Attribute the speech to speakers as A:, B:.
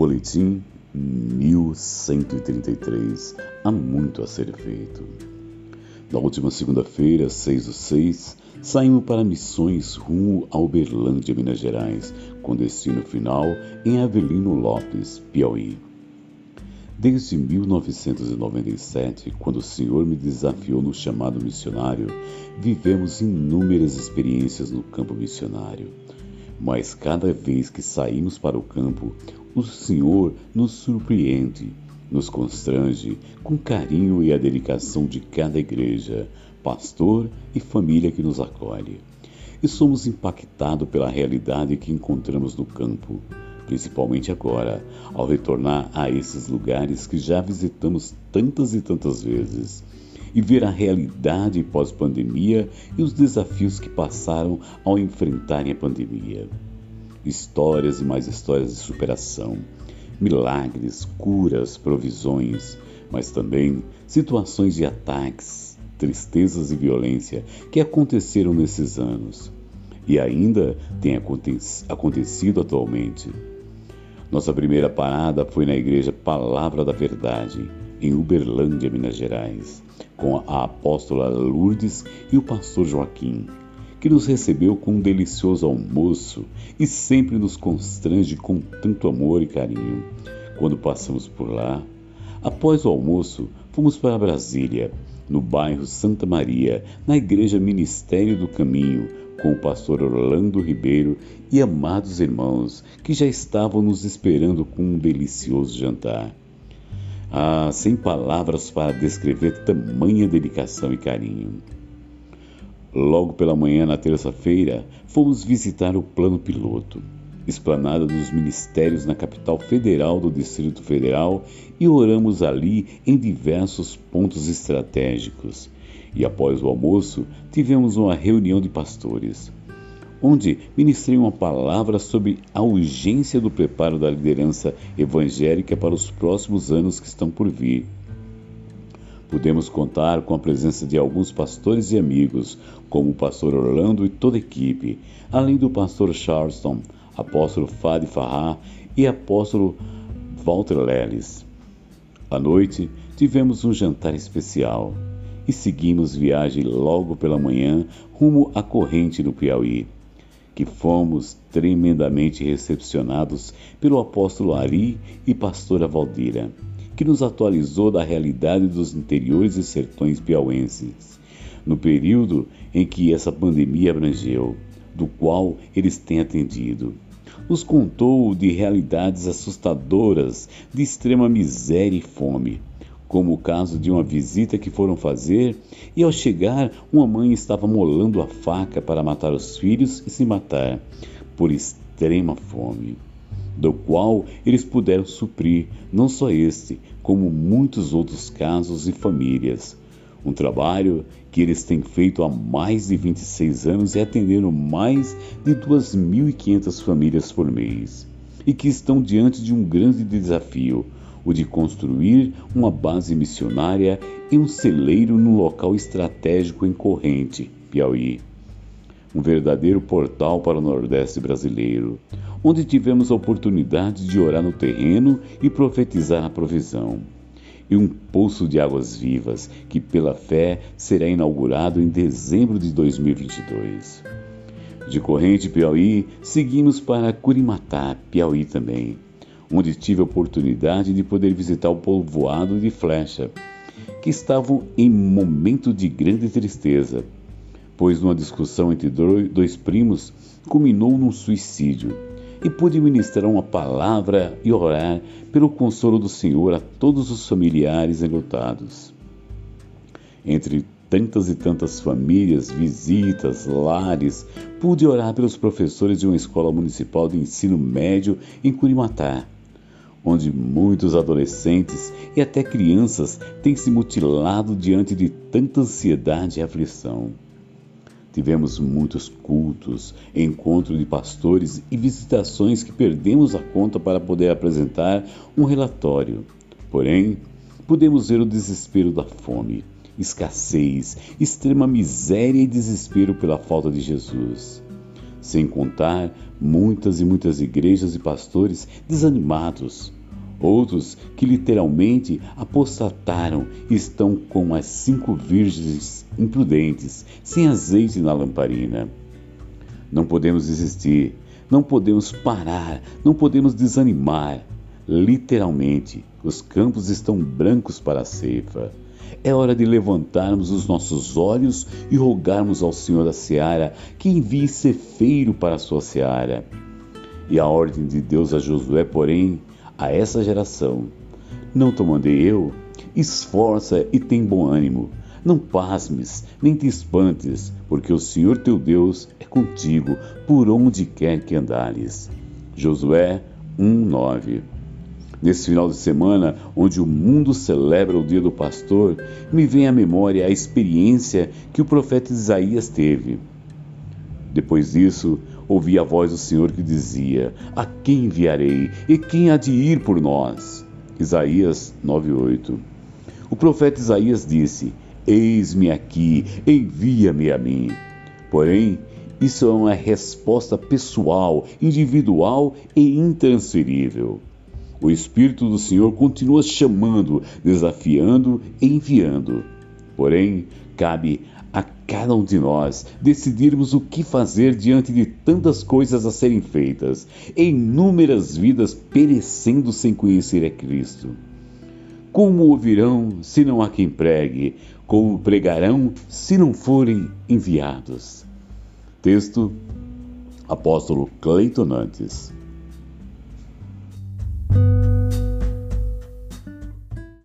A: Boletim 1133 Há muito a ser feito. Na última segunda-feira, 6 do 6, saímos para missões rumo a Uberlândia, Minas Gerais, com destino final em Avelino Lopes, Piauí. Desde 1997, quando o Senhor me desafiou no chamado missionário, vivemos inúmeras experiências no campo missionário. Mas cada vez que saímos para o campo, o Senhor nos surpreende, nos constrange com carinho e a dedicação de cada igreja, pastor e família que nos acolhe. E somos impactados pela realidade que encontramos no campo principalmente agora, ao retornar a esses lugares que já visitamos tantas e tantas vezes, e ver a realidade pós-pandemia e os desafios que passaram ao enfrentarem a pandemia. Histórias e mais histórias de superação, milagres, curas, provisões, mas também situações de ataques, tristezas e violência que aconteceram nesses anos e ainda tem acontecido atualmente. Nossa primeira parada foi na Igreja Palavra da Verdade, em Uberlândia, Minas Gerais, com a apóstola Lourdes e o pastor Joaquim, que nos recebeu com um delicioso almoço e sempre nos constrange com tanto amor e carinho. Quando passamos por lá, após o almoço, fomos para Brasília, no bairro Santa Maria, na Igreja Ministério do Caminho, com o pastor Orlando Ribeiro e amados irmãos que já estavam nos esperando com um delicioso jantar. Ah, sem palavras para descrever tamanha dedicação e carinho. Logo pela manhã, na terça-feira, fomos visitar o plano piloto, esplanada dos ministérios na capital federal do Distrito Federal, e oramos ali em diversos pontos estratégicos e após o almoço tivemos uma reunião de pastores, onde ministrei uma palavra sobre a urgência do preparo da liderança evangélica para os próximos anos que estão por vir. Pudemos contar com a presença de alguns pastores e amigos, como o pastor Orlando e toda a equipe, além do pastor Charleston, apóstolo Fadi Farrar e apóstolo Walter Leles. À noite, tivemos um jantar especial e seguimos viagem logo pela manhã rumo à corrente do Piauí, que fomos tremendamente recepcionados pelo apóstolo Ari e pastora Valdira, que nos atualizou da realidade dos interiores e sertões piauenses, no período em que essa pandemia abrangeu, do qual eles têm atendido. Nos contou de realidades assustadoras de extrema miséria e fome, como o caso de uma visita que foram fazer e ao chegar uma mãe estava molando a faca para matar os filhos e se matar por extrema fome, do qual eles puderam suprir não só este, como muitos outros casos e famílias. Um trabalho que eles têm feito há mais de 26 anos e atenderam mais de 2.500 famílias por mês, e que estão diante de um grande desafio o de construir uma base missionária e um celeiro num local estratégico em Corrente, Piauí. Um verdadeiro portal para o Nordeste brasileiro, onde tivemos a oportunidade de orar no terreno e profetizar a provisão. E um poço de águas vivas que, pela fé, será inaugurado em dezembro de 2022. De Corrente, Piauí, seguimos para Curimatá, Piauí também onde tive a oportunidade de poder visitar o povoado de Flecha, que estavam em momento de grande tristeza, pois numa discussão entre dois primos culminou num suicídio, e pude ministrar uma palavra e orar pelo consolo do Senhor a todos os familiares enlutados. Entre tantas e tantas famílias, visitas, lares, pude orar pelos professores de uma escola municipal de ensino médio em Curimatá, onde muitos adolescentes e até crianças têm se mutilado diante de tanta ansiedade e aflição. Tivemos muitos cultos, encontros de pastores e visitações que perdemos a conta para poder apresentar um relatório. Porém, podemos ver o desespero da fome, escassez, extrema miséria e desespero pela falta de Jesus. Sem contar muitas e muitas igrejas e pastores desanimados. Outros que literalmente apostataram estão com as cinco virgens imprudentes, sem azeite na lamparina. Não podemos desistir, não podemos parar, não podemos desanimar. Literalmente, os campos estão brancos para a ceifa. É hora de levantarmos os nossos olhos e rogarmos ao Senhor da Seara que envie cefeiro para a sua seara. E a ordem de Deus a Josué, porém, a essa geração: Não te mandei eu? Esforça e tem bom ânimo. Não pasmes, nem te espantes, porque o Senhor teu Deus é contigo por onde quer que andares. Josué 1:9 Nesse final de semana, onde o mundo celebra o Dia do Pastor, me vem à memória a experiência que o profeta Isaías teve. Depois disso, ouvi a voz do Senhor que dizia: A quem enviarei? E quem há de ir por nós? Isaías 9:8. O profeta Isaías disse: Eis-me aqui, envia-me a mim. Porém, isso é uma resposta pessoal, individual e intransferível. O Espírito do Senhor continua chamando, desafiando e enviando. Porém, cabe a cada um de nós decidirmos o que fazer diante de tantas coisas a serem feitas, inúmeras vidas perecendo sem conhecer a Cristo. Como ouvirão se não há quem pregue? Como pregarão se não forem enviados? Texto Apóstolo Cleiton Nantes.